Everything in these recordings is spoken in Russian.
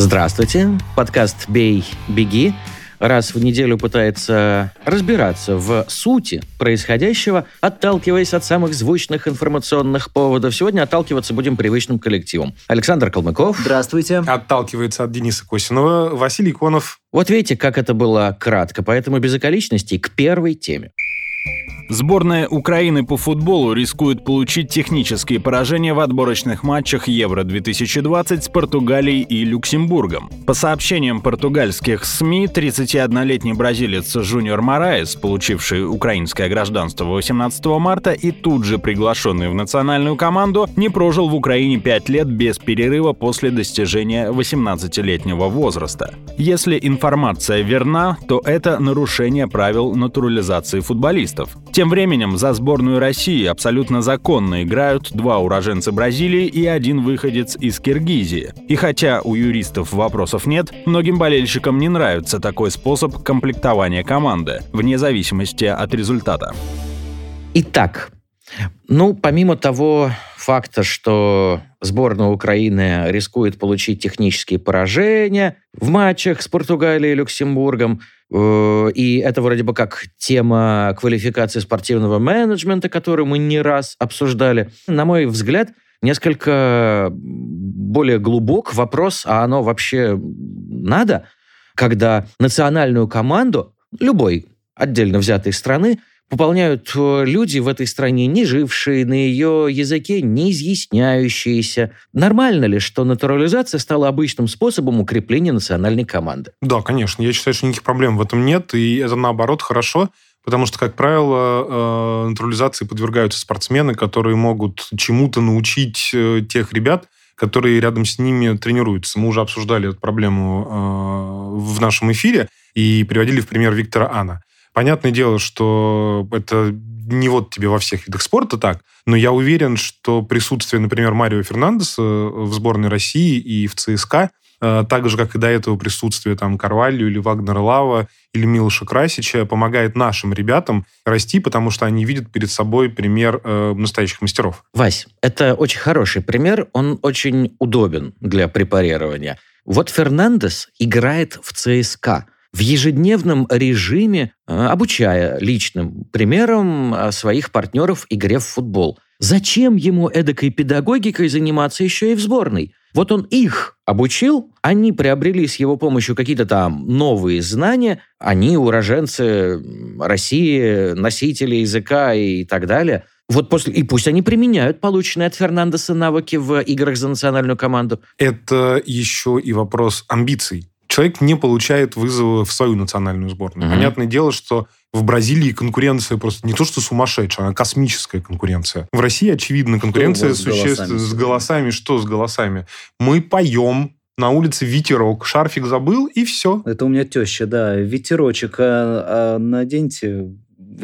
Здравствуйте. Подкаст «Бей, беги» раз в неделю пытается разбираться в сути происходящего, отталкиваясь от самых звучных информационных поводов. Сегодня отталкиваться будем привычным коллективом. Александр Калмыков. Здравствуйте. Отталкивается от Дениса Косинова Василий Конов. Вот видите, как это было кратко, поэтому без околичностей к первой теме. Сборная Украины по футболу рискует получить технические поражения в отборочных матчах Евро-2020 с Португалией и Люксембургом. По сообщениям португальских СМИ, 31-летний бразилец Жуниор Мараес, получивший украинское гражданство 18 марта и тут же приглашенный в национальную команду, не прожил в Украине 5 лет без перерыва после достижения 18-летнего возраста. Если информация верна, то это нарушение правил натурализации футболистов. Тем временем за сборную России абсолютно законно играют два уроженца Бразилии и один выходец из Киргизии. И хотя у юристов вопросов нет, многим болельщикам не нравится такой способ комплектования команды, вне зависимости от результата. Итак, ну, помимо того факта, что сборная Украины рискует получить технические поражения в матчах с Португалией и Люксембургом, и это вроде бы как тема квалификации спортивного менеджмента, которую мы не раз обсуждали. На мой взгляд, несколько более глубок вопрос, а оно вообще надо, когда национальную команду любой отдельно взятой страны пополняют э, люди в этой стране, не жившие на ее языке, не изъясняющиеся. Нормально ли, что натурализация стала обычным способом укрепления национальной команды? Да, конечно. Я считаю, что никаких проблем в этом нет, и это, наоборот, хорошо, потому что, как правило, э, натурализации подвергаются спортсмены, которые могут чему-то научить э, тех ребят, которые рядом с ними тренируются. Мы уже обсуждали эту проблему в нашем эфире и приводили в пример Виктора Ана. Понятное дело, что это не вот тебе во всех видах спорта так, но я уверен, что присутствие, например, Марио Фернандеса в сборной России и в ЦСКА, э, так же, как и до этого присутствие там Карвалью или Вагнера Лава или Милоша Красича, помогает нашим ребятам расти, потому что они видят перед собой пример э, настоящих мастеров. Вась, это очень хороший пример, он очень удобен для препарирования. Вот Фернандес играет в ЦСКА – в ежедневном режиме, э, обучая личным примером э, своих партнеров игре в футбол. Зачем ему эдакой педагогикой заниматься еще и в сборной? Вот он их обучил, они приобрели с его помощью какие-то там новые знания, они уроженцы России, носители языка и так далее. Вот после, и пусть они применяют полученные от Фернандеса навыки в играх за национальную команду. Это еще и вопрос амбиций человек не получает вызова в свою национальную сборную. Mm-hmm. Понятное дело, что в Бразилии конкуренция просто не то что сумасшедшая, она космическая конкуренция. В России, очевидно, конкуренция существует с голосами. Что с голосами? Мы поем, на улице ветерок, шарфик забыл, и все. Это у меня теща, да. Ветерочек, а, а наденьте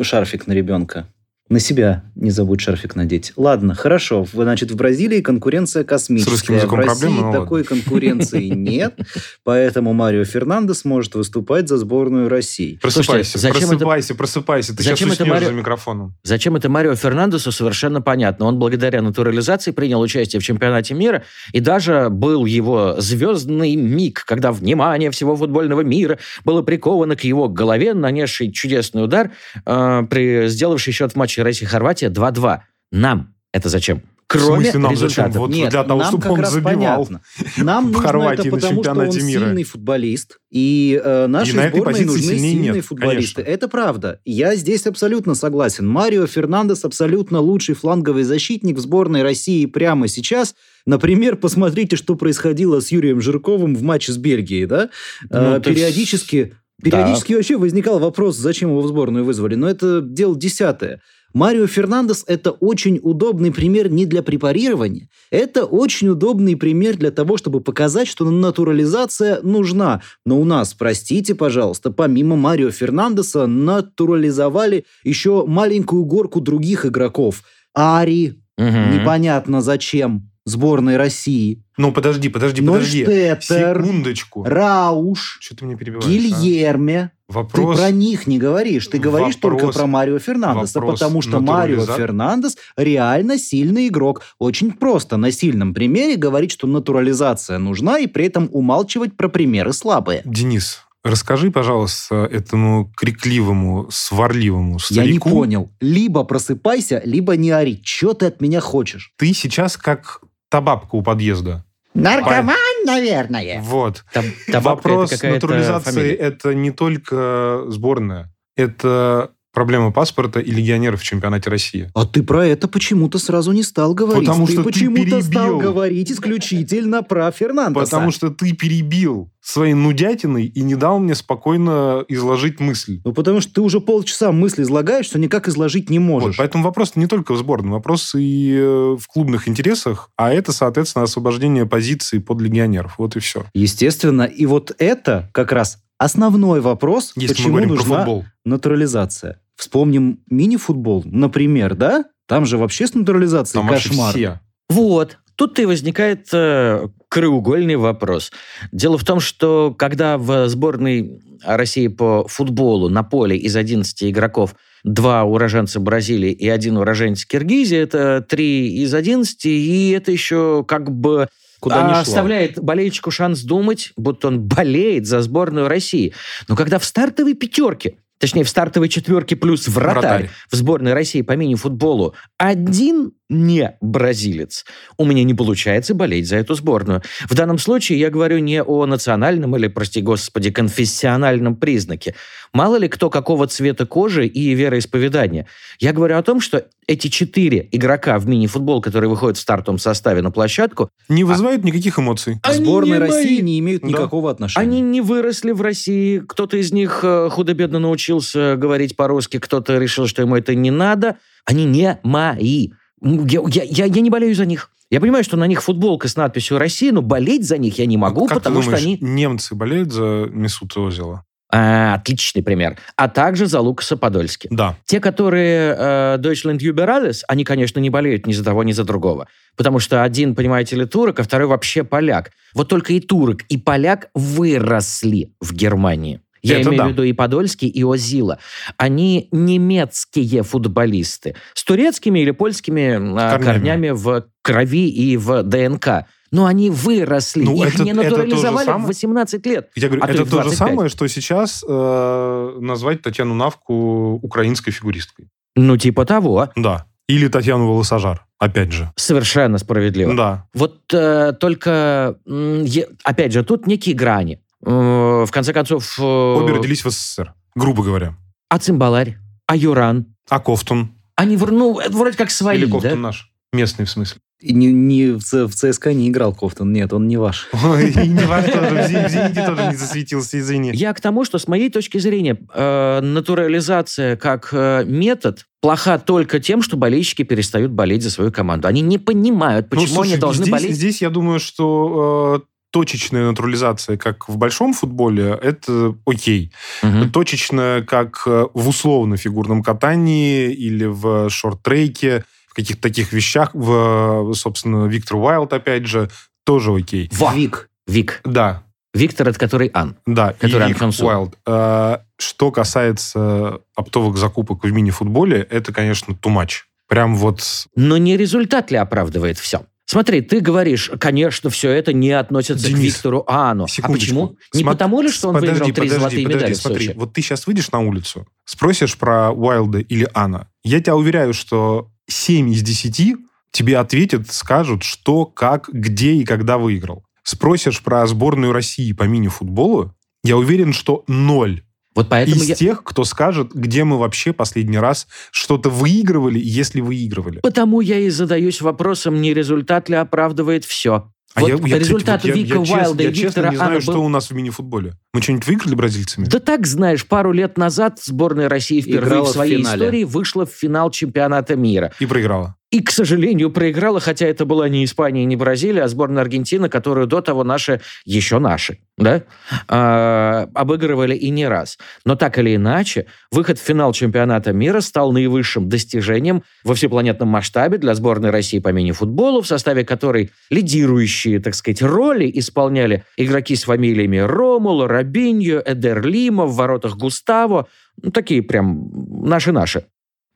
шарфик на ребенка. На себя не забудь шарфик надеть. Ладно, хорошо. Значит, в Бразилии конкуренция космическая. С русским языком в России проблема, такой ладно. конкуренции нет, поэтому Марио Фернандес может выступать за сборную России. Просыпайся, зачем просыпайся, это... просыпайся. Ты зачем сейчас это Марио... за микрофоном. Зачем это Марио Фернандесу, совершенно понятно. Он благодаря натурализации принял участие в чемпионате мира, и даже был его звездный миг, когда внимание всего футбольного мира было приковано к его голове, нанесший чудесный удар, э, при сделавший счет в матче матче Россия-Хорватия 2-2. Нам это зачем? Кроме в смысле, нам результатов. Зачем? Вот Нет, для того, нам чтобы как он раз забивал понятно. Нам в Хорватии это потому, что он мира. сильный футболист, и э, нашей и на сборной нужны сильные нет, футболисты. Конечно. Это правда. Я здесь абсолютно согласен. Марио Фернандес абсолютно лучший фланговый защитник в сборной России прямо сейчас. Например, посмотрите, что происходило с Юрием Жирковым в матче с Бельгией. Да? Ну, э, периодически... Периодически да. вообще возникал вопрос, зачем его в сборную вызвали. Но это дело десятое. Марио Фернандес – это очень удобный пример не для препарирования. Это очень удобный пример для того, чтобы показать, что натурализация нужна. Но у нас, простите, пожалуйста, помимо Марио Фернандеса натурализовали еще маленькую горку других игроков. Ари, угу. непонятно зачем, сборной России. Ну, подожди, подожди, подожди. Штеттер, Секундочку. Рауш. Что ты мне перебиваешь? Гильерме. А? Вопрос... Ты про них не говоришь. Ты говоришь Вопрос... только про Марио Фернандеса, потому что Марио Фернандес реально сильный игрок. Очень просто на сильном примере говорить, что натурализация нужна, и при этом умалчивать про примеры слабые. Денис, Расскажи, пожалуйста, этому крикливому, сварливому старику... Я не понял. Либо просыпайся, либо не ори. Что ты от меня хочешь? Ты сейчас как та бабка у подъезда. Наркоман, По... наверное. Вот. Та, та Вопрос натурализации фамилия. это не только сборная. Это проблема паспорта и легионеров в чемпионате России. А ты про это почему-то сразу не стал говорить. Потому ты что почему-то ты стал говорить исключительно про Фернандеса. Потому что ты перебил своей нудятиной и не дал мне спокойно изложить мысль. Ну, потому что ты уже полчаса мысли излагаешь, что никак изложить не можешь. Вот, поэтому вопрос не только в сборной, вопрос и э, в клубных интересах, а это, соответственно, освобождение позиции под легионеров. Вот и все. Естественно. И вот это как раз основной вопрос, Если почему нужна натурализация. Вспомним мини-футбол, например, да? Там же вообще с натурализацией Там кошмар. Все. Вот. Тут и возникает э, краеугольный вопрос. Дело в том, что когда в сборной России по футболу на поле из 11 игроков два уроженца Бразилии и один уроженец Киргизии, это три из 11, и это еще как бы Куда а, оставляет болельщику шанс думать, будто он болеет за сборную России. Но когда в стартовой пятерке точнее, в стартовой четверке плюс вратарь, вратарь. в сборной России по мини-футболу один не бразилец, у меня не получается болеть за эту сборную. В данном случае я говорю не о национальном или, прости господи, конфессиональном признаке. Мало ли кто какого цвета кожи и вероисповедания. Я говорю о том, что эти четыре игрока в мини-футбол, которые выходят в стартовом составе на площадку... Не а вызывают а... никаких эмоций. Они Сборной России не имеют да. никакого отношения. Они не выросли в России. Кто-то из них э, худо-бедно научился говорить по-русски, кто-то решил, что ему это не надо. Они не мои. Я, я, я, я не болею за них. Я понимаю, что на них футболка с надписью «Россия», но болеть за них я не могу, а потому думаешь, что они... немцы болеют за Месута Озила? А, отличный пример. А также за Лукаса Подольски. Да. Те, которые э, Deutschland Überalles, они, конечно, не болеют ни за того, ни за другого. Потому что один, понимаете ли, турок, а второй вообще поляк. Вот только и турок, и поляк выросли в Германии. Я Это имею да. в виду и Подольский, и Озила. Они немецкие футболисты с турецкими или польскими а, корнями, корнями в крови и в ДНК. Но они выросли, ну, их это, не натурализовали в 18 лет. Я говорю, а это то, то же самое, что сейчас э, назвать Татьяну Навку украинской фигуристкой. Ну, типа того. Да. Или Татьяну Волосожар, опять же. Совершенно справедливо. Да. Вот э, только, э, опять же, тут некие грани. Э, в конце концов... Э, Обе родились в СССР, грубо говоря. А Цимбаларь? А Юран? А Кофтун? Они, ну, вроде как свои, Или Кофтун да? наш? Местный, в смысле. Не, не в, в ЦСКА не играл Кофтон, нет, он не ваш. Ой, не ваш тоже, в Зените тоже не засветился, извини. Я к тому, что с моей точки зрения э, натурализация как э, метод плоха только тем, что болельщики перестают болеть за свою команду. Они не понимают, почему ну, слушай, они должны здесь, болеть. Здесь я думаю, что э, точечная натурализация, как в большом футболе, это окей. Угу. Точечная, как э, в условно-фигурном катании или в шорт-треке, в каких-то таких вещах, в, собственно, Виктор Уайлд, опять же, тоже окей. Ва. Вик. Вик. Да. Виктор, это который Ан. Да, который и Вик Уайлд. Э, что касается оптовых закупок в мини-футболе, это, конечно, too much. Прям вот... Но не результат ли оправдывает все? Смотри, ты говоришь, конечно, все это не относится Денис, к Виктору Ану. А почему? Не Смо... потому ли, что он подожди, выиграл три подожди, золотые подожди, медали смотри, в Вот ты сейчас выйдешь на улицу, спросишь про Уайлда или Ана. Я тебя уверяю, что 7 из 10 тебе ответят, скажут, что, как, где и когда выиграл. Спросишь про сборную России по мини-футболу, я уверен, что ноль вот поэтому Из я... тех, кто скажет, где мы вообще последний раз что-то выигрывали, если выигрывали. Потому я и задаюсь вопросом, не результат ли оправдывает все. А вот я, я, результату кстати, вот я- Вика я, честно- Уайлда я и честно Виктора не знаю, Ана что был- у нас в мини-футболе. Мы что-нибудь выиграли бразильцами? Да так, знаешь, пару лет назад сборная России впервые Играла в в своей финале. истории вышла в финал чемпионата мира. И проиграла. И, к сожалению, проиграла, хотя это была не Испания не Бразилия, а сборная Аргентины, которую до того наши, еще наши, да, а, обыгрывали и не раз. Но так или иначе, выход в финал чемпионата мира стал наивысшим достижением во всепланетном масштабе для сборной России по мини-футболу, в составе которой лидирующие, так сказать, роли исполняли игроки с фамилиями Ромуло, Робиньо, Эдер Лима, в воротах Густаво. Ну, такие прям наши-наши.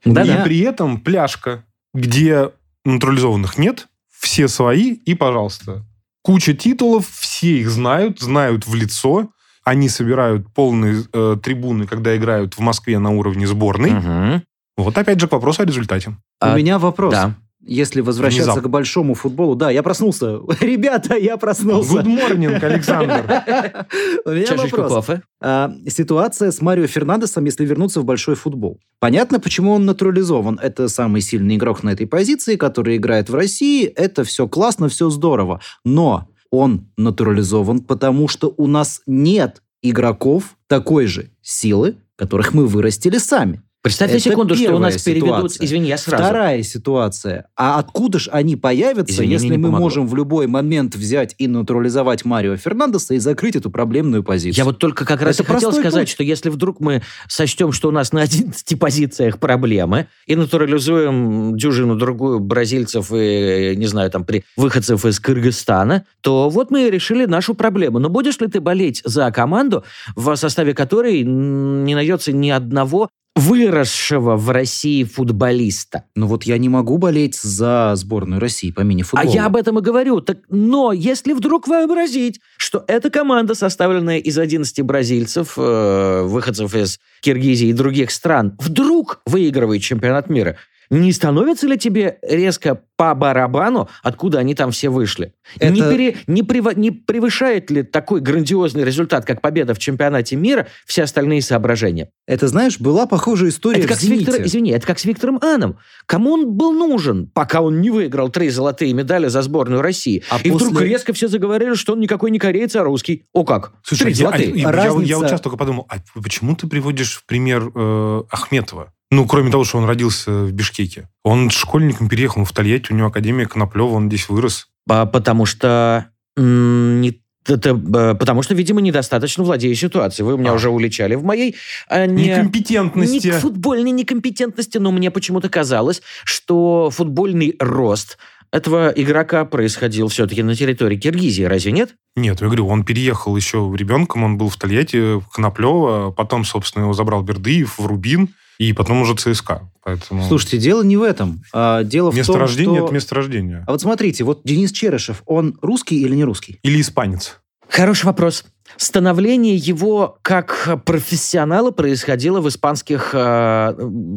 Да-да. И при этом пляжка, где натурализованных нет, все свои, и, пожалуйста, куча титулов, все их знают, знают в лицо, они собирают полные э, трибуны, когда играют в Москве на уровне сборной. Мгм. Вот опять же к вопросу о результате. А, У меня вопрос. Да. Если возвращаться Внезапно. к большому футболу, да, я проснулся. Ребята, я проснулся. Good morning, Александр. У меня Чашечку вопрос. кофе. А, ситуация с Марио Фернандесом, если вернуться в большой футбол. Понятно, почему он натурализован. Это самый сильный игрок на этой позиции, который играет в России. Это все классно, все здорово. Но он натурализован, потому что у нас нет игроков такой же силы, которых мы вырастили сами. Представь на Это секунду, что у нас переведут... ситуация. Извини, я сразу. Вторая ситуация. А откуда же они появятся, Извини, если мы помогло. можем в любой момент взять и натурализовать Марио Фернандеса и закрыть эту проблемную позицию? Я вот только как раз Это и хотел сказать, путь. что если вдруг мы сочтем, что у нас на 11 позициях проблемы, и натурализуем дюжину-другую бразильцев и, не знаю, там, при выходцев из Кыргызстана, то вот мы и решили нашу проблему. Но будешь ли ты болеть за команду, в составе которой не найдется ни одного выросшего в России футболиста? Ну вот я не могу болеть за сборную России по А мини-футболу. я об этом и говорю. Так, но если вдруг вообразить, что эта команда, составленная из 11 бразильцев, э, выходцев из Киргизии и других стран, вдруг выигрывает чемпионат мира, не становится ли тебе резко по барабану, откуда они там все вышли? Это- Не, пере- не прев- не превышает ли такой грандиозный результат, как победа в чемпионате мира, все остальные соображения? Это, знаешь, была похожая история Это в как с «Зените». Виктором, извини, это как с Виктором Аном. Кому он был нужен, пока он не выиграл три золотые медали за сборную России? А и вдруг после- резко все заговорили, что он никакой не кореец, а русский. О как? Слушай, три я, золотые. а, я- я- Разница- я вот сейчас только подумал, а почему ты приводишь в пример э, Ахметова? Ну, кроме того, что он родился в Бишкеке. Он школьником переехал в Тольятти, у него Академия Коноплева, он здесь вырос. А, потому что... не- это, э, потому что, видимо, недостаточно владею ситуацией. Вы меня А. уже уличали в моей... э, не- Некомпетентности. Не футбольной некомпетентности, но мне почему-то казалось, что футбольный рост этого игрока происходил все-таки на территории Киргизии, разве нет? Нет, я говорю, он переехал еще ребенком, он был в Тольятти, в Коноплева, потом, собственно, его забрал Бердыев в Рубин, и потом уже ЦСКА. Поэтому Слушайте, дело не в этом. А, дело место в том, рождения что... это место рождения. А вот смотрите, вот Денис Черышев, он русский или не русский? Или испанец. Хороший вопрос. Становление его как профессионала происходило в испанских, э,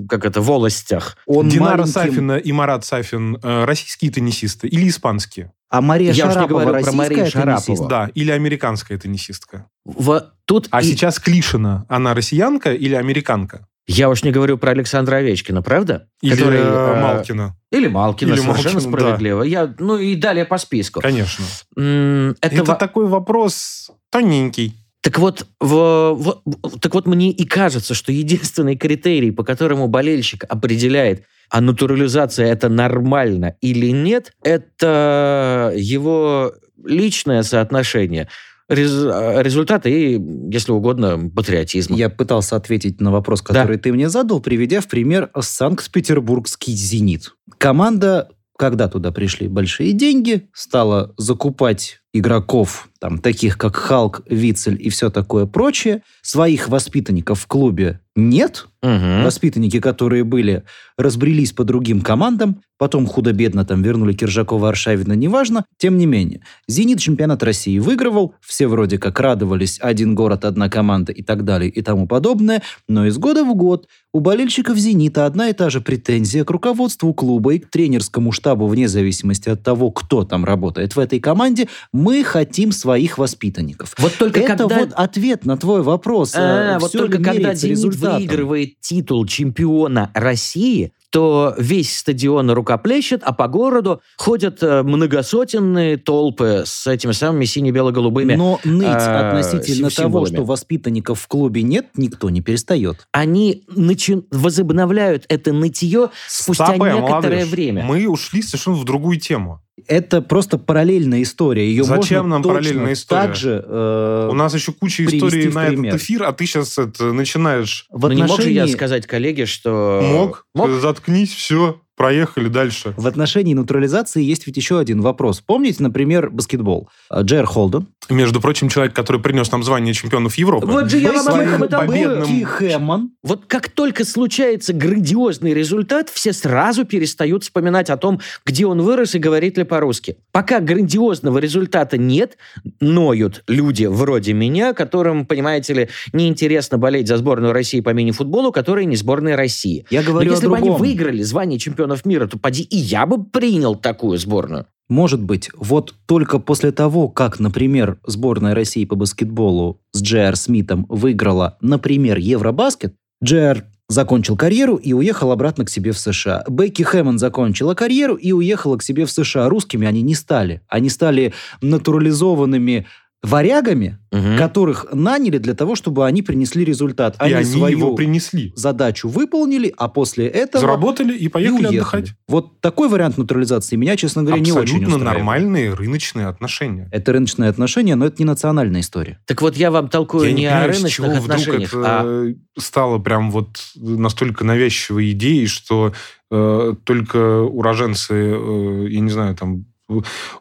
как это, волостях. Он Динара маленьким- Сафина и Марат Сафин э, российские теннисисты или испанские? А Мария Я уж не Шарапова говорю про российская Марию теннисистка? Да, или американская теннисистка. В- тут А и- сейчас Клишина, она россиянка или американка? Я уж не говорю про Александра Овечкина, правда? Или Который, э, э, Малкина? Или Малкина, Или совершенно Малкина, да. справедливо. Я, ну и далее по списку. Конечно. Это, Это, во- такой вопрос тоненький. Так вот, в- в- так вот, мне и кажется, что единственный критерий, по которому болельщик определяет, а натурализация это нормально или нет, это его личное соотношение рез- результата и, если угодно, патриотизма. Я пытался ответить на вопрос, который ты мне задал, приведя в пример Санкт-Петербургский «Зенит». Команда, когда туда пришли большие деньги, стала закупать игроков, там, таких как Халк, Вицель и все такое прочее. Своих воспитанников в клубе нет. Мгм. Воспитанники, которые были, разбрелись по другим командам, потом худо-бедно там вернули Киржакова, Аршавина, неважно. Тем не менее, «Зенит» чемпионат России выигрывал, все вроде как радовались, один город, одна команда и так далее и тому подобное, но из года в год у болельщиков «Зенита» одна и та же претензия к руководству клуба и к тренерскому штабу, вне зависимости от того, кто там работает в этой команде, мы хотим своих воспитанников. Вот только Это когда... вот ответ на твой вопрос. А, Э, вот только когда результатом? выигрывает титул чемпиона России, то весь стадион рукоплещет, а по городу ходят э, многосотенные толпы с этими самыми сине-бело-голубыми Но ныть э, относительно того, символами. что воспитанников в клубе нет, никто не перестает. Они начи- возобновляют это нытье спустя Стопэ, некоторое молодежь. время. Мы ушли совершенно в другую тему. Это просто параллельная история. Ее Зачем можно нам точно параллельная история? Так же, э, У нас еще куча историй на этот эфир, а ты сейчас это, начинаешь... в Но Ну, не мог же я сказать коллеге, что... Мог, Мог? заткнись, все, проехали дальше. В отношении натурализации есть ведь еще один вопрос. Помните, например, баскетбол? Джер Холден. Между прочим, человек, который принес нам звание чемпионов Европы. Вот же я вам об этом и говорю. Хэммон. Вот как только случается грандиозный результат, все сразу перестают вспоминать о том, где он вырос и говорит ли по-русски. Пока грандиозного результата нет, ноют люди вроде меня, которым, понимаете ли, неинтересно болеть за сборную России по мини-футболу, которая не сборная России. Я Но говорю о если бы они выиграли звание чемпионов мира, то поди и я бы принял такую сборную. Может быть, вот только после того, как, например, сборная России по баскетболу с Джер Смитом выиграла, например, Евробаскет, Джер закончил карьеру и уехал обратно к себе в США. Бекки Хэммон закончила карьеру и уехала к себе в США. Русскими они не стали. Они стали натурализованными варягами, Мгм. которых наняли для того, чтобы они принесли результат. И они свою его принесли. задачу выполнили, а после этого Заработали и и поехали уехали. отдыхать. Вот такой вариант натурализации меня, честно говоря, не очень Абсолютно нормальные рыночные отношения. Это рыночные отношения, но это не национальная история. Так вот я вам толкую Я не, не о понимаю, с рыночных чего вдруг отношениях, это а стало прям вот настолько навязчивой идеей, что э, только уроженцы, э, я не знаю, там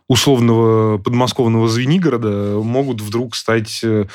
условного подмосковного Звенигорода могут вдруг стать э,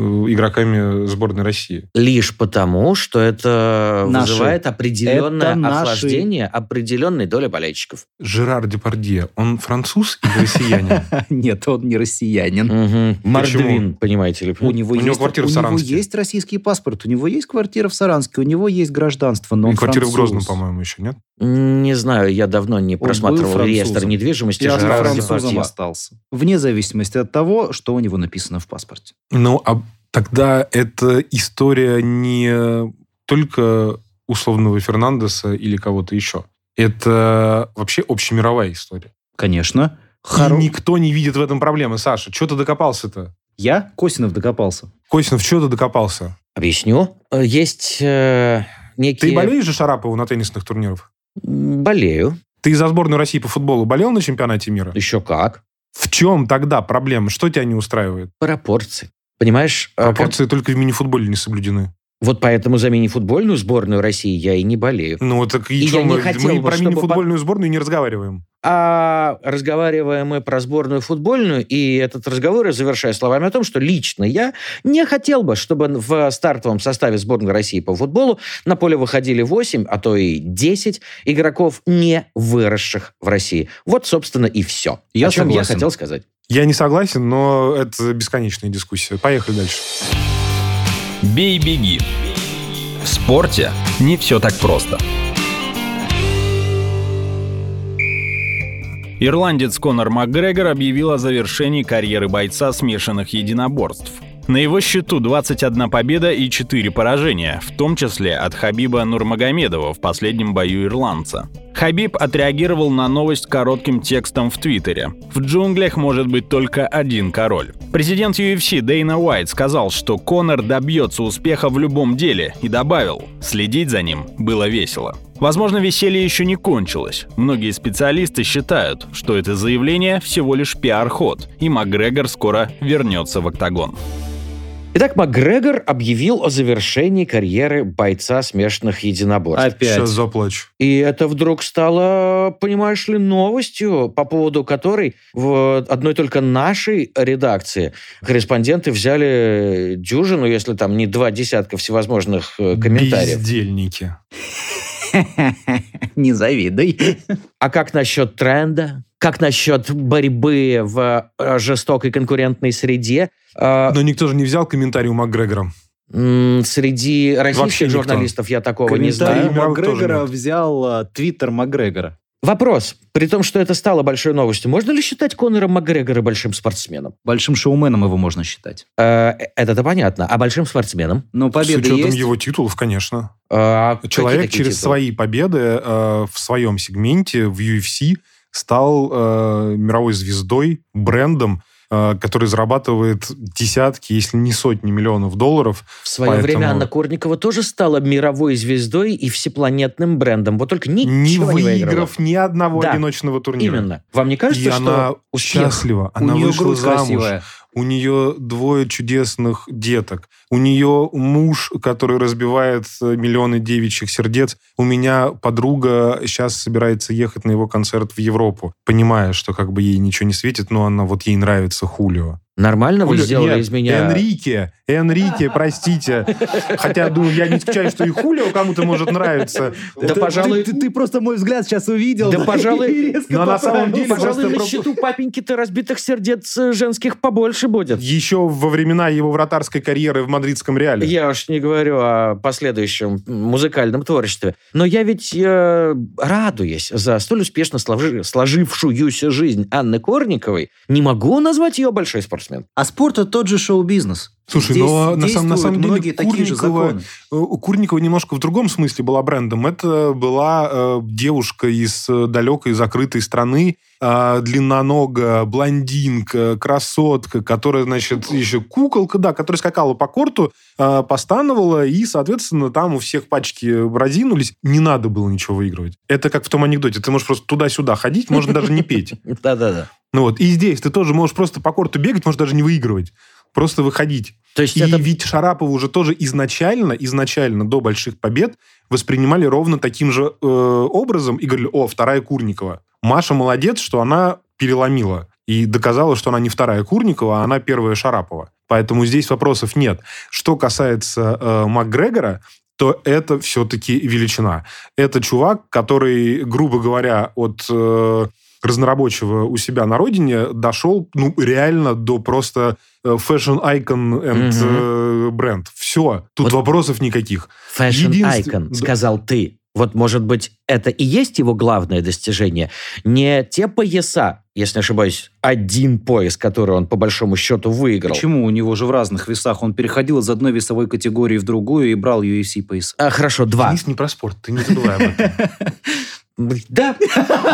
игроками сборной России. Лишь потому, что это Наши. вызывает определенное Это наши. охлаждение определенной доли болельщиков. Жерар Депардье, он француз или россиянин? Нет, он не россиянин. Мордвин, понимаете ли. У него, У него есть, российский паспорт, у него есть квартира в Саранске, у него есть гражданство, но И он квартира в. Грозном, по-моему, еще, нет? Не знаю, я давно не просматривал реестр недвижимости Я французом остался. Вне зависимости от того, что у него написано в паспорте. Ну, а тогда это история не только условного Фернандеса или кого-то еще. Это вообще общемировая история. Конечно. И Хоро- никто не видит в этом проблемы. Саша, что ты докопался-то? Я, Косинов, докопался. Косинов, что ты докопался? Объясню. Э, Есть э, некие... Ты болеешь же Шарапову на теннисных турнирах? Болею. Ты за сборную России по футболу болел на чемпионате мира? Еще как. В чем тогда проблема? Что тебя не устраивает? Пропорции. Понимаешь? э, как- Пропорции только в мини-футболе не соблюдены. Вот поэтому за мини-футбольную сборную России я и не болею. Ну, так и, И чё я не хотел мы бы, про мини-футбольную сборную не разговариваем. А разговариваем мы про сборную футбольную, и этот разговор я завершаю словами о том, что лично я не хотел бы, чтобы в стартовом составе сборной России по футболу на поле выходили 8, а то и 10 игроков, не выросших в России. Вот, собственно, и все. Я о чем я согласен. хотел сказать. Я не согласен, но это бесконечная дискуссия. Поехали дальше. Бей-беги. В спорте не все так просто. Ирландец Конор Макгрегор объявил о завершении карьеры бойца смешанных единоборств. На его счету 21 победа и 4 поражения, в том числе от Хабиба Нурмагомедова в последнем бою ирландца. Хабиб отреагировал на новость коротким текстом в Твиттере. В джунглях может быть только один король. Президент UFC Дейна Уайт сказал, что Конор добьется успеха в любом деле и добавил, следить за ним было весело. Возможно, веселье еще не кончилось. Многие специалисты считают, что это заявление всего лишь пиар-ход, и Макгрегор скоро вернется в октагон. Итак, Макгрегор объявил о завершении карьеры бойца смешанных единоборств. Опять. Сейчас заплачу. И это вдруг стало, понимаешь ли, новостью, по поводу которой в одной только нашей редакции корреспонденты взяли дюжину, если там не два десятка всевозможных э, комментариев. Бездельники. Не завидуй. А как насчет тренда? Как насчет борьбы в э, жестокой конкурентной среде? Э, Но никто же не взял комментарий у Макгрегора. Среди Вообще российских никто. журналистов я такого не знаю. Макгрегора взял а, твиттер Макгрегора. Вопрос. При том, что это стало большой новостью, можно ли считать Конора Макгрегора большим спортсменом? Большим шоуменом его можно считать. Э, Это-то понятно. А большим спортсменом? Но С победы учетом есть. его титулов, конечно. А Человек через титулы? свои победы э, в своем сегменте в UFC стал э, мировой звездой, брендом, который зарабатывает десятки, если не сотни миллионов долларов. В свое Поэтому- время Анна Корникова тоже стала мировой звездой и всепланетным брендом. Вот только не ничего не, выиграла. выиграв ни одного Да. одиночного турнира. Именно. Вам не кажется, И что она успех? счастлива. У Она нее вышла замуж. красивая. У нее двое чудесных деток. У нее муж, который разбивает э, миллионы девичьих сердец. У меня подруга сейчас собирается ехать на его концерт в Европу, понимая, что как бы ей ничего не светит, но она вот ей нравится Хулио. Нормально вы Хулио- сделали Нет, из меня... Энрике, Энрике, простите. Хотя, думаю, я не исключаю, что и Хулио кому-то может нравиться. Да, пожалуй, Ты, ты просто мой взгляд сейчас увидел. Да, пожалуй, но на самом деле Пожалуй, просто на счету папеньки-то разбитых сердец э, женских побольше будет. Еще во времена его вратарской карьеры в мадридском Реале. Я уж не говорю о последующем музыкальном творчестве. Но я ведь, э, радуясь за столь успешно сложи- сложившуюся жизнь Анны Корниковой, не могу назвать ее большой спортсмен. А спорт это тот же шоу-бизнес. Слушай, Здесь но на самом, на самом деле многие такие же Курникова, законы. э, у Курникова немножко в другом смысле была брендом. Это была э, девушка из э, далекой закрытой страны, э, длинноногая, блондинка, красотка, которая, значит, еще куколка, да, которая скакала по корту, э, постановала, и, соответственно, там у всех пачки разинулись. Не надо было ничего выигрывать. Это как в том анекдоте. Ты можешь просто туда-сюда ходить, можно даже не петь. Да-да-да. Ну вот, и здесь ты тоже можешь просто по корту бегать, можешь даже не выигрывать. Просто выходить. То есть И это... ведь Шарапова уже тоже изначально, изначально до больших побед воспринимали ровно таким же э, образом и говорили, о, вторая Курникова. Маша молодец, что она переломила и доказала, что она не вторая Курникова, а она первая Шарапова. Поэтому здесь вопросов нет. Что касается э, Макгрегора, то это все-таки величина. Это чувак, который, грубо говоря, от э, разнорабочего у себя на родине дошел, ну, реально до просто э, fashion icon and э, бренд. Все. Тут Вот- вопросов никаких. Fashion Единствен- icon, сказал ты. Вот, может быть, это и есть его главное достижение? Не те пояса, если не ошибаюсь, один пояс, который он по большому счету выиграл. Почему? У него же в разных весах. Он переходил из одной весовой категории в другую и брал UFC пояс. А, хорошо, два. Денис не про спорт, ты не забывай об этом. Да,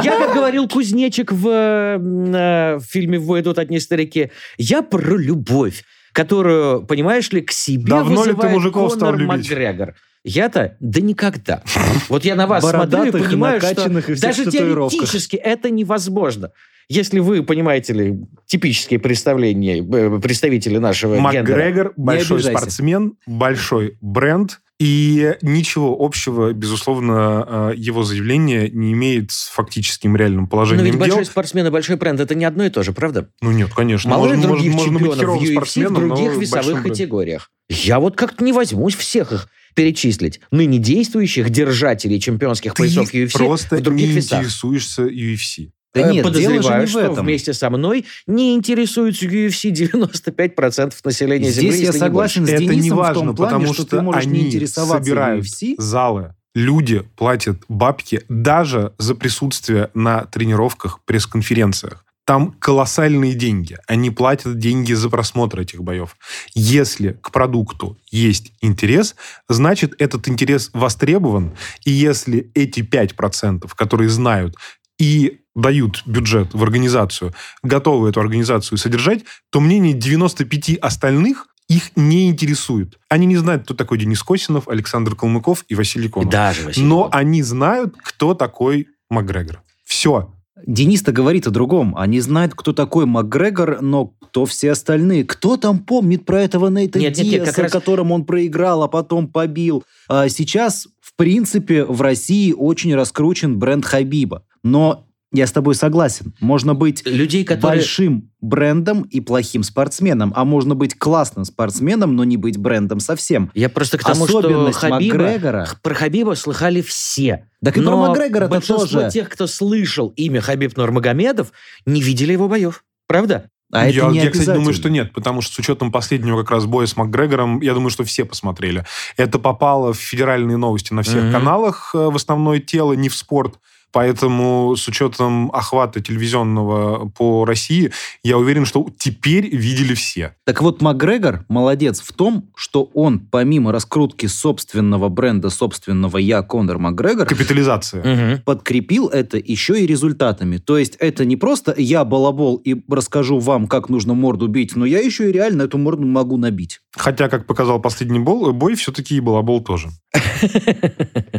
я, как говорил кузнечик в, э, в фильме «В идут одни старики», я про любовь, которую, понимаешь ли, к себе Давно ли ты вызывает мужиков стал Конор любить? Макгрегор. Я-то? Да никогда. Вот я на вас смотрю и Бородатых, понимаю, что и даже теоретически это невозможно. Если вы, понимаете ли, типические представления, э, представители нашего гендера. Макгрегор большой обижайся. спортсмен, большой бренд, и ничего общего, безусловно, э, его заявление не имеет с фактическим реальным Но положением ведь дел. большой спортсмен и большой бренд это не одно и то же, правда? Ну нет, конечно. Мало Можно- других можно- чемпионов в UFC в но других весовых категориях. Я вот как-то не возьмусь всех их перечислить. Ныне действующих держателей чемпионских Ты поясов UFC просто в других не весах. интересуешься UFC. Да Э, нет, дело же Подозреваю, не в что этом. вместе со мной не интересуются UFC 95% населения Земли, Здесь я если не согласен с Это Денисом не в важно, том плане, потому что, что ты можешь не они интересоваться собирают UFC. залы. Люди платят бабки даже за присутствие на тренировках, пресс-конференциях. Там колоссальные деньги. Они платят деньги за просмотр этих боев. Если к продукту есть интерес, значит, этот интерес востребован. И если эти 5%, которые знают и дают бюджет в организацию, готовы эту организацию содержать, то мнение 95 остальных их не интересует. Они не знают, кто такой Денис Косинов, Александр Калмыков и Василий И Конов. даже Василий Но Конов. они знают, кто такой Макгрегор. Все. Денис-то говорит о другом. Они знают, кто такой Макгрегор, но кто все остальные? Кто там помнит про этого Нейта Нет, нет, нет, Диаса, как раз- которым он проиграл, а потом побил? А сейчас, в принципе, в России очень раскручен бренд Хабиба. Но я с тобой согласен. Можно быть Людей, которые... большим брендом и плохим спортсменом, а можно быть классным спортсменом, но не быть брендом совсем. Я просто к тому, что Особенность Хабиба... Макгрегора... Про Хабиба слыхали все. Так и про Но Макгрегора-то большинство тоже. тех, кто слышал имя Хабиб Нурмагомедов, не видели его боев. Правда? А я, это не я, кстати, думаю, что нет, потому что с учетом последнего как раз боя с Макгрегором, я думаю, что все посмотрели. Это попало в федеральные новости на всех Мгм. каналах э, в основное тело, не в спорт. Поэтому с учетом охвата телевизионного по России, я уверен, что теперь видели все. Так вот, Макгрегор молодец в том, что он, помимо раскрутки собственного бренда, собственного «Я Конор Макгрегор», Капитализация. Подкрепил это еще и результатами. То есть это не просто «я балабол и расскажу вам, как нужно морду бить», но я еще и реально эту морду могу набить. Хотя, как показал последний бол- бой, все-таки и балабол тоже.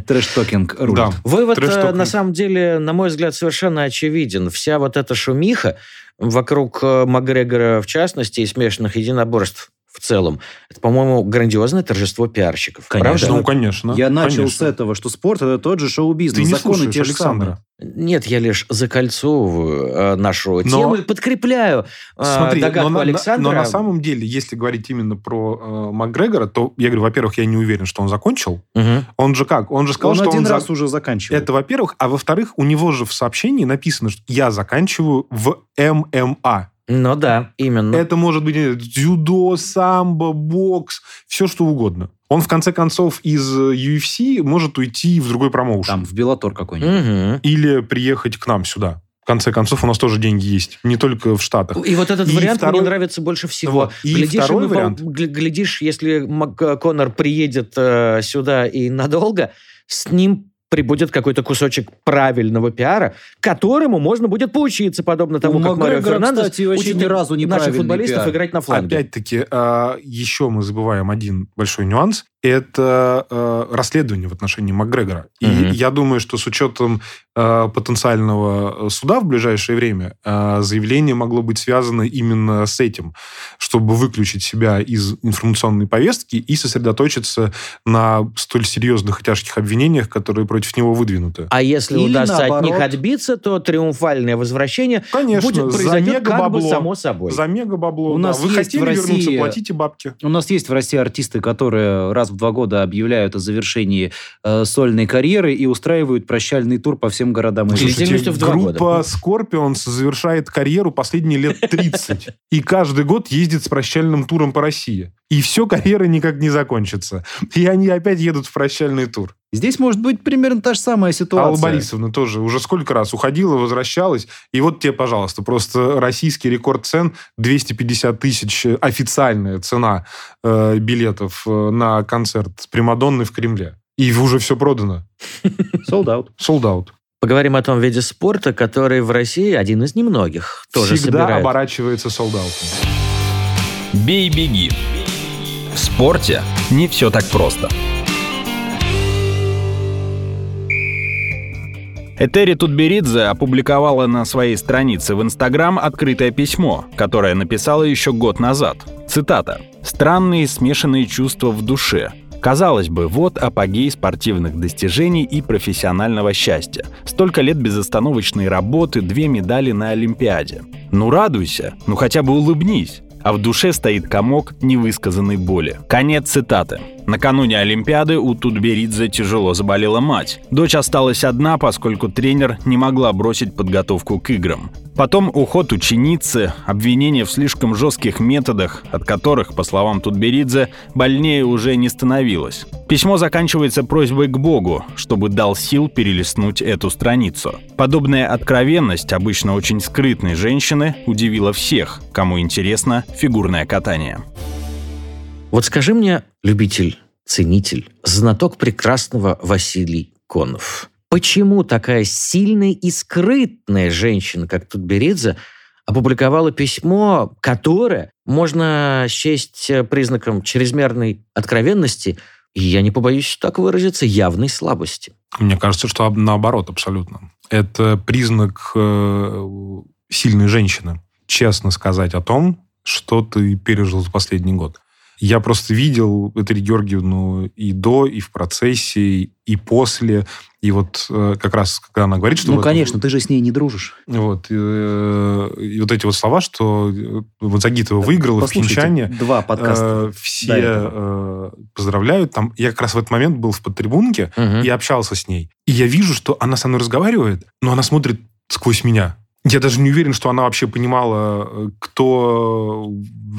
Трэш-токинг рулит. Да. Вывод, э, на самом деле, на мой взгляд, совершенно очевиден. Вся вот эта шумиха вокруг э, Макгрегора в частности и смешанных единоборств в целом, это, по-моему, грандиозное торжество пиарщиков. Конечно. Ну, конечно. Я начал конечно. с этого, что спорт это тот же шоу-бизнес. Ты не Законы слушаешь те же Александра. самые. Нет, я лишь закольцовываю э, нашу Но- тему и подкрепляю э, Смотри, догадку но, на- Александра. но на самом деле, если говорить именно про э, Макгрегора, то я говорю, во-первых, я не уверен, что он закончил. Мгм. Он же как? Он же сказал, Он что один он за- раз уже заканчивал. Это, во-первых. А во-вторых, у него же в сообщении написано, что я заканчиваю в ММА. Ну да, именно. Это может быть дзюдо, самбо, бокс, все что угодно. Он, в конце концов, из э, UFC может уйти в другой промоушен. Там, в Беллатор какой-нибудь. Мгм. Или приехать к нам сюда. В конце концов, у нас тоже деньги есть. Не только в Штатах. И вот этот И вариант второй- мне нравится больше всего. Вот. И глядишь, второй ему, вариант. гля- глядишь, если Мак- Конор приедет э, сюда и надолго, с ним прибудет какой-то кусочек правильного пиара, которому можно будет поучиться, подобно тому, У как Марио Фернандес кстати, вообще ни разу не наших футболистов пиар. играть на фланге. Опять-таки, а, еще мы забываем один большой нюанс. Это а, расследование в отношении Макгрегора. И я думаю, что с учетом а, потенциального суда в ближайшее время а, заявление могло быть связано именно с этим, чтобы выключить себя из информационной повестки и сосредоточиться на столь серьезных и тяжких обвинениях, которые против него выдвинуты. А если Или удастся от них наоборот. отбиться, то триумфальное возвращение Конечно, будет за произойдет как бы мега-бабло. само собой. За мега бабло. У да. нас Вы есть хотели в вернуться, России- платите бабки. У нас есть в России артисты, которые раз в два года объявляют о завершении э, сольной карьеры и устраивают прощальный тур по всем городам. и Слушайте, группа Scorpions завершает карьеру последние лет 30. И каждый год ездит с прощальным туром по России. И все, карьера никак не закончится. И они опять едут в прощальный тур. Здесь может быть примерно та же самая ситуация. Алла Борисовна тоже уже сколько раз уходила, возвращалась. И вот тебе, пожалуйста, просто российский рекорд цен 250 тысяч э, официальная цена э, билетов э, на концерт с Примадонной в Кремле. И уже все продано. Sold out. Sold out. Поговорим о том виде спорта, который в России один из немногих тоже Всегда собирает. оборачивается sold out. Бей-беги. В спорте не все так просто. Этери Тутберидзе опубликовала на своей странице в Инстаграм открытое письмо, которое написала еще год назад. Цитата. «Странные смешанные чувства в душе. Казалось бы, вот апогей спортивных достижений и профессионального счастья. Столько лет безостановочной работы, две медали на Олимпиаде. Ну радуйся, ну хотя бы улыбнись а в душе стоит комок невысказанной боли. Конец цитаты. Накануне Олимпиады у Тутберидзе тяжело заболела мать. Дочь осталась одна, поскольку тренер не могла бросить подготовку к играм. Потом уход ученицы, обвинения в слишком жестких методах, от которых, по словам Тутберидзе, больнее уже не становилось. Письмо заканчивается просьбой к Богу, чтобы дал сил перелистнуть эту страницу. Подобная откровенность обычно очень скрытной женщины удивила всех, кому интересно фигурное катание. Вот скажи мне, любитель, ценитель, знаток прекрасного Василий Конов, почему такая сильная и скрытная женщина, как Тутберидзе, опубликовала письмо, которое можно счесть признаком чрезмерной откровенности и, я не побоюсь так выразиться, явной слабости? Мне кажется, что об- наоборот абсолютно. Это признак э, сильной женщины. Честно сказать о том, что ты пережил за последний год. Я просто видел Этери Георгиевну и до, и в процессе, и после. И вот э, как раз, когда она говорит, что... Ну, вот- конечно, ты же с ней не дружишь. Вот, э, и вот эти вот слова, что э, вот Загитова выиграла в Пхенчане, два подкаста. все поздравляют. Там, я как раз в этот момент был в подтрибунке, Мгм. и общался с ней. И я вижу, что она со мной разговаривает, но она смотрит сквозь меня. Я даже не уверен, что она вообще понимала, кто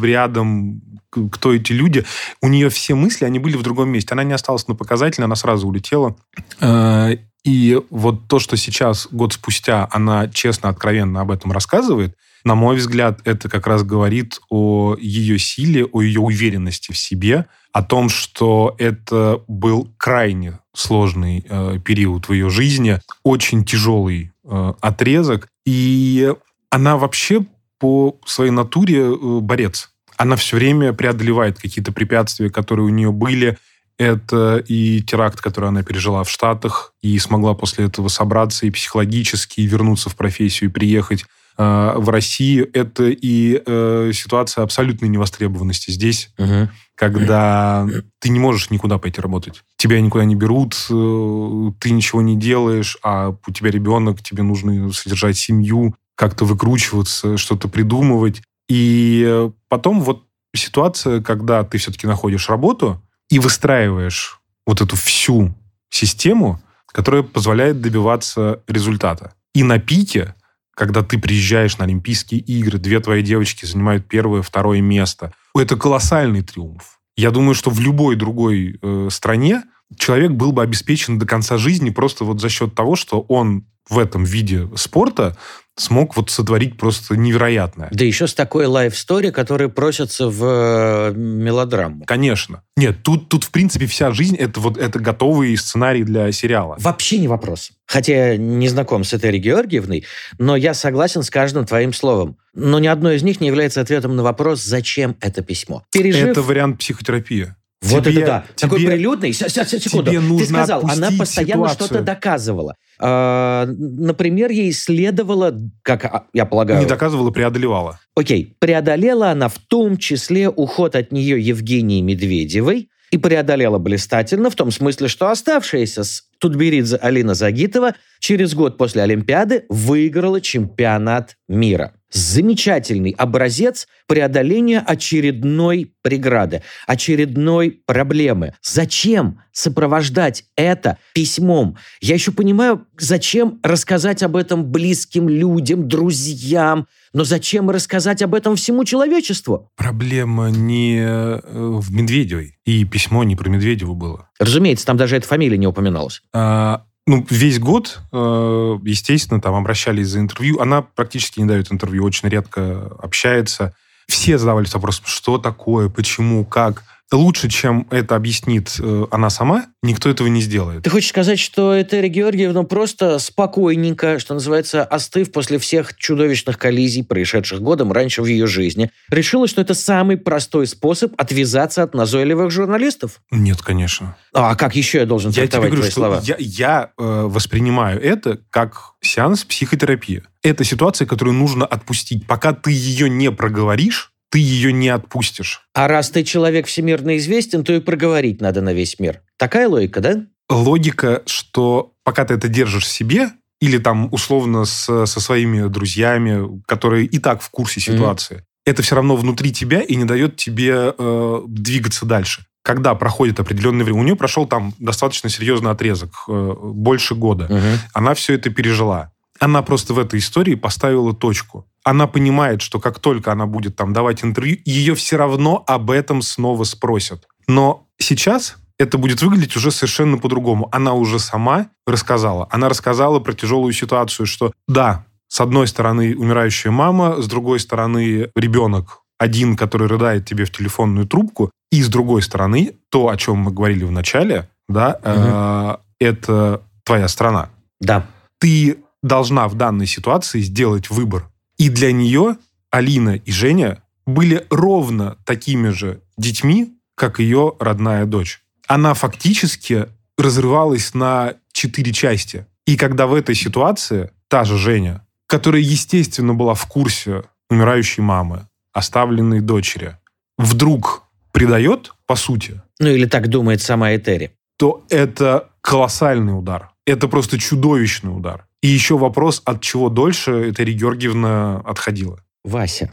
рядом, кто эти люди. У нее все мысли, они были в другом месте. Она не осталась на показательно, она сразу улетела. Э, И вот то, что сейчас, год спустя, она честно, откровенно об этом рассказывает, на мой взгляд, это как раз говорит о ее силе, о ее уверенности в себе, о том, что это был крайне сложный э, период в ее жизни, очень тяжелый э, отрезок. И она вообще по своей натуре э, борец. Она все время преодолевает какие-то препятствия, которые у нее были. Это и теракт, который она пережила в Штатах, и смогла после этого собраться и психологически, и вернуться в профессию, и приехать э, в Россию. Это и э, ситуация абсолютной невостребованности здесь, угу. когда ты не можешь никуда пойти работать. Тебя никуда не берут, э, ты ничего не делаешь, а у тебя ребенок, тебе нужно содержать семью, как-то выкручиваться, что-то придумывать. И э, потом вот ситуация, когда ты все-таки находишь работу и выстраиваешь вот эту всю систему, которая позволяет добиваться результата. И на пике, когда ты приезжаешь на Олимпийские игры, две твои девочки занимают первое, второе место, это колоссальный триумф. Я думаю, что в любой другой э, стране человек был бы обеспечен до конца жизни просто вот за счет того, что он в этом виде спорта смог вот сотворить просто невероятное. Да еще с такой лайф-стори, которая просится в э, мелодраму. Конечно. Нет, тут, тут в принципе вся жизнь это вот это готовый сценарий для сериала. Вообще не вопрос. Хотя я не знаком с Этерой Георгиевной, но я согласен с каждым твоим словом. Но ни одно из них не является ответом на вопрос, зачем это письмо. Пережив... Это вариант психотерапии. Вот тебе, это да. Тебе, Такой прилюдный. Секунду. Тебе нужно Ты сказал, она постоянно что-то доказывала. А, например, ей следовало, как а, я полагаю... Не доказывала, преодолевала. Окей. Преодолела она в том числе уход от нее Евгении Медведевой, и преодолела блистательно, в том смысле, что оставшаяся с Тутберидзе Алина Загитова через год после Олимпиады выиграла чемпионат мира. Замечательный образец преодоления очередной преграды, очередной проблемы. Зачем сопровождать это письмом? Я еще понимаю, зачем рассказать об этом близким людям, друзьям, но зачем рассказать об этом всему человечеству? Проблема не э, в Медведевой. И письмо не про Медведеву было. Разумеется, там даже эта фамилия не упоминалась. А, ну, весь год, э, естественно, там обращались за интервью. Она практически не дает интервью, очень редко общается. Все задавались вопросом, что такое, почему, как лучше, чем это объяснит э, она сама, никто этого не сделает. Ты хочешь сказать, что Этери Георгиевна просто спокойненько, что называется, остыв после всех чудовищных коллизий, происшедших годом раньше в ее жизни, решила, что это самый простой способ отвязаться от назойливых журналистов? Нет, конечно. А как еще я должен я тебе говорю, твои что слова? Я, я э, воспринимаю это как сеанс психотерапии. Это ситуация, которую нужно отпустить. Пока ты ее не проговоришь, ты ее не отпустишь. А раз ты человек всемирно известен, то и проговорить надо на весь мир. Такая логика, да? Логика, что пока ты это держишь в себе, или там условно с, со своими друзьями, которые и так в курсе ситуации, mm-hmm. это все равно внутри тебя и не дает тебе э, двигаться дальше. Когда проходит определенное время, у нее прошел там достаточно серьезный отрезок, э, больше года, mm-hmm. она все это пережила. Она просто в этой истории поставила точку она понимает, что как только она будет там давать интервью, ее все равно об этом снова спросят. Но сейчас это будет выглядеть уже совершенно по-другому. Она уже сама рассказала. Она рассказала про тяжелую ситуацию, что да, с одной стороны умирающая мама, с другой стороны ребенок один, который рыдает тебе в телефонную трубку, и с другой стороны то, о чем мы говорили в начале, да, угу. э, это твоя страна. Да. Ты должна в данной ситуации сделать выбор. И для нее Алина и Женя были ровно такими же детьми, как ее родная дочь. Она фактически разрывалась на четыре части. И когда в этой ситуации та же Женя, которая, естественно, была в курсе умирающей мамы, оставленной дочери, вдруг предает, по сути... Ну или так думает сама Этери. То это колоссальный удар. Это просто чудовищный удар. И еще вопрос, от чего дольше Этери Георгиевна отходила. Вася,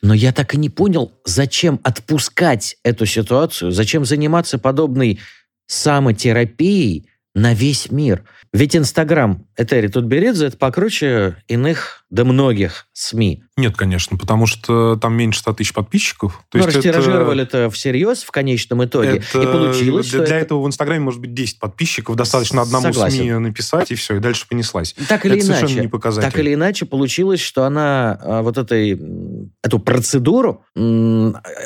но я так и не понял, зачем отпускать эту ситуацию, зачем заниматься подобной самотерапией, на весь мир. Ведь Инстаграм Этери Тутберидзе это покруче иных, да многих СМИ. Нет, конечно, потому что там меньше 100 тысяч подписчиков. То ну, растиражировали это... это всерьез в конечном итоге. Это... И получилось, Для, для это... этого в Инстаграме может быть 10 подписчиков, достаточно одному Согласен. СМИ написать, и все, и дальше понеслась. Так или это иначе, совершенно не показатель. Так или иначе, получилось, что она а, вот этой, эту процедуру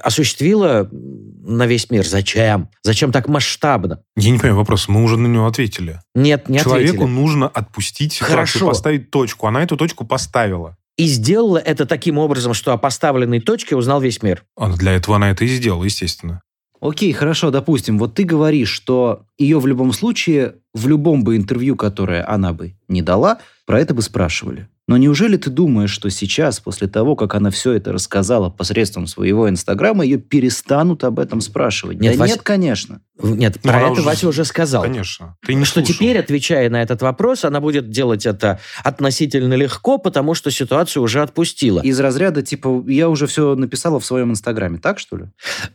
осуществила на весь мир. Зачем? Зачем так масштабно? Я не понимаю вопрос. Мы уже на него ответили. Нет, не Человеку ответили. нужно отпустить ситуацию, Хорошо. поставить точку. Она эту точку поставила. И сделала это таким образом, что о поставленной точке узнал весь мир. А Для этого она это и сделала, естественно. Окей, хорошо, допустим, вот ты говоришь, что ее в любом случае, в любом бы интервью, которое она бы не дала, про это бы спрашивали. Но неужели ты думаешь, что сейчас, после того, как она все это рассказала посредством своего Инстаграма, ее перестанут об этом спрашивать? Нет, да Вася- нет, конечно. Нет, Ну, про это уже- Вася уже сказал. Конечно. Ты не что слушал. теперь, отвечая на этот вопрос, она будет делать это относительно легко, потому что ситуацию уже отпустила. Из разряда, типа, я уже все написала в своем Инстаграме, так что ли?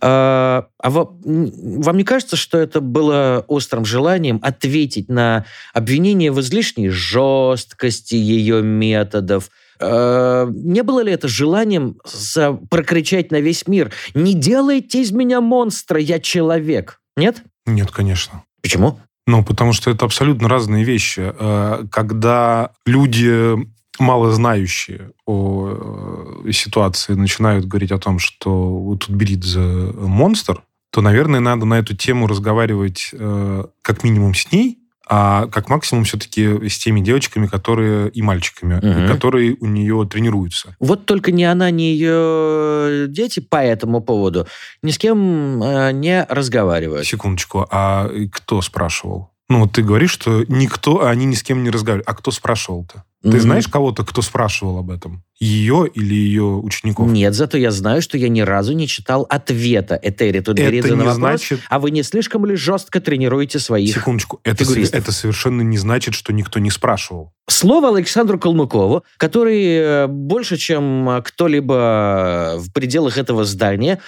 А, а ва- м, вам не кажется, что это было острым желанием ответить на обвинение в излишней жесткости ее методов? А, не было ли это желанием прокричать на весь мир «Не делайте из меня монстра, я человек»? Нет? Нет, конечно. Почему? Ну, потому что это абсолютно разные вещи. Э, Когда люди мало знающие о э, ситуации начинают говорить о том, что вот тут Беридзе монстр, то, наверное, надо на эту тему разговаривать э, как минимум с ней, а как максимум все-таки с теми девочками, которые и мальчиками, Мгм. которые у нее тренируются. Вот только ни она, ни ее дети по этому поводу ни с кем э, не разговаривают. Секундочку, а кто спрашивал? Ну, вот ты говоришь, что никто, а они ни с кем не разговаривают. А кто спрашивал-то? Ты Мгм. знаешь кого-то, кто спрашивал об этом? Ее или ее учеников? Нет, зато я знаю, что я ни разу не читал ответа Этери Тутберидзе Это на не вопрос, значит... а вы не слишком ли жестко тренируете своих? Секундочку. Это, фигуристов. это совершенно не значит, что никто не спрашивал. Слово Александру Калмыкову, который э, больше, чем э, кто-либо в пределах этого здания,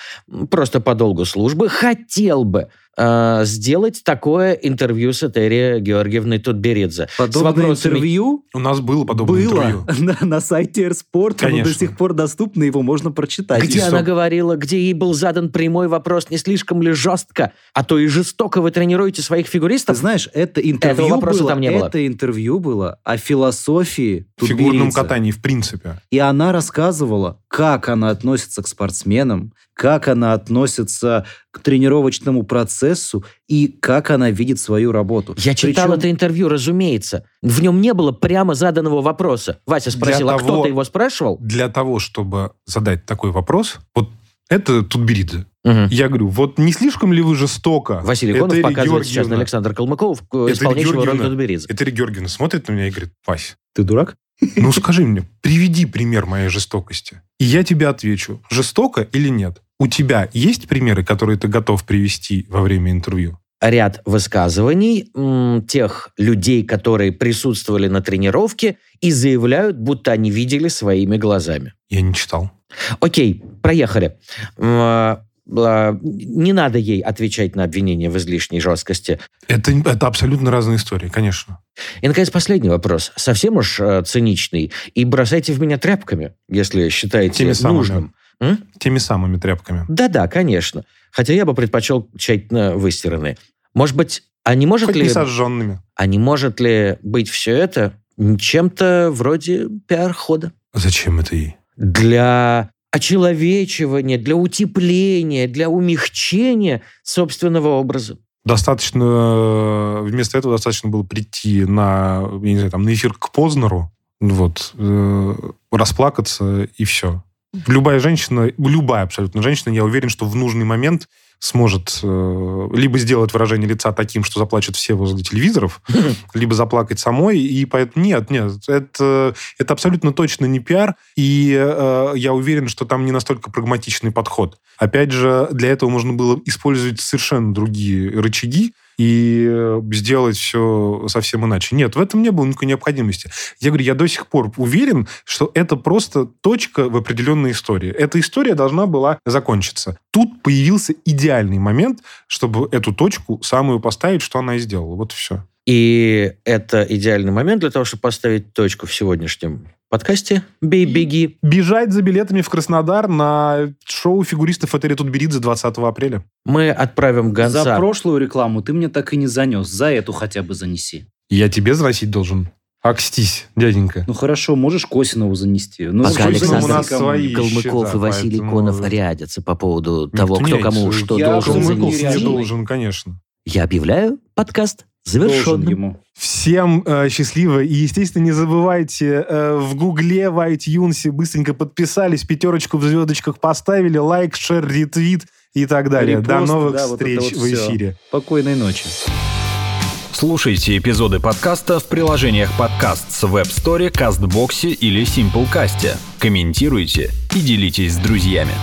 просто по долгу службы, хотел бы э, сделать такое интервью с Этери Георгиевной Тутберидзе. Подобное вопросами- интервью У нас было подобное было интервью. на, на сайте Эрспорт, оно до сих пор доступно, его можно прочитать. Где И она что? говорила, где ей был задан прямой вопрос, не слишком ли жестко, а то и жестоко вы тренируете своих Ты фигуристов? знаешь, это интервью Этого было, там не было. это интервью было о философии В фигурном Тутберидзе. катании, в принципе. И она рассказывала, как она относится к спортсменам, как она относится к тренировочному процессу и как она видит свою работу. Я читал Причем- это интервью, разумеется. В нем не было прямо заданного вопроса. Вася спросил, Для а того- кто-то его спрашивал? Для того, чтобы задать такой вопрос, вот это Тутберидзе. Мгм. Я говорю, вот не слишком ли вы жестоко? Василий Конов Этери показывает сейчас на Георгиевна- Александр Калмыков, Этери исполняющего роль Георгиевна. Тутберидзе. Этери Георгиевна смотрит на меня и говорит, Вась, Ты дурак? Ну скажи мне, приведи пример моей жестокости. И я тебе отвечу, жестоко или нет. У тебя есть примеры, которые ты готов привести во время интервью? Ряд высказываний м, тех людей, которые присутствовали на тренировке и заявляют, будто они видели своими глазами. Я не читал. Окей, проехали. А, Не надо ей отвечать на обвинения в излишней жесткости. Это, это абсолютно разные истории, конечно. И, наконец, последний вопрос. Совсем уж э, циничный. И бросайте в меня тряпками, если считаете Теми самыми. нужным. М? Теми самыми тряпками. Да-да, конечно. Хотя я бы предпочел тщательно выстиранные. Может быть, а не может Хоть ли... не сожженными. А не может ли быть все это чем-то вроде пиар-хода? Зачем это ей? Для очеловечивания, для утепления, для умягчения собственного образа. Достаточно, э, вместо этого достаточно было прийти на, я не знаю, там, на эфир к Познеру, вот, э, расплакаться и все. Любая женщина, любая абсолютно женщина, я уверен, что в нужный момент сможет э, либо сделать выражение лица таким, что заплачут все возле телевизоров, либо заплакать самой. И поэтому нет, нет, это, это абсолютно точно не пиар. И э, я уверен, что там не настолько прагматичный подход. Опять же, для этого можно было использовать совершенно другие рычаги и э, сделать все совсем иначе. Нет, в этом не было никакой необходимости. Я говорю, я до сих пор уверен, что это просто точка в определенной истории. Эта история должна была закончиться. Тут появился идеальный момент, чтобы эту точку самую поставить, что она и сделала. Вот и все. И это идеальный момент для того, чтобы поставить точку в сегодняшнем подкасте «Бей, беги». Бежать за билетами в Краснодар на шоу фигуристов Этери Тутберидзе 20 апреля. Мы отправим гонца. За прошлую рекламу ты мне так и не занес. За эту хотя бы занеси. Я тебе заносить должен. Акстись, дяденька. Ну хорошо, можешь Косинову занести. Ну, Пока Александр у нас свои Калмыков счета, и Василий поэтому- Конов рядятся по поводу того, Никто кто не кому что Я должен Калмыков занести. рядный. должен, конечно. Я объявляю подкаст завершенным. ему. Всем э, счастливо. И, естественно, не забывайте э, в Гугле, в iTunes быстренько подписались, пятерочку в звездочках поставили, лайк, шер, ретвит и так далее. До Репост, новых да, вот встреч вот в всё. эфире. Спокойной ночи. Слушайте эпизоды подкаста в приложениях подкаст с Web Store, CastBox или Simplecast. Комментируйте и делитесь с друзьями.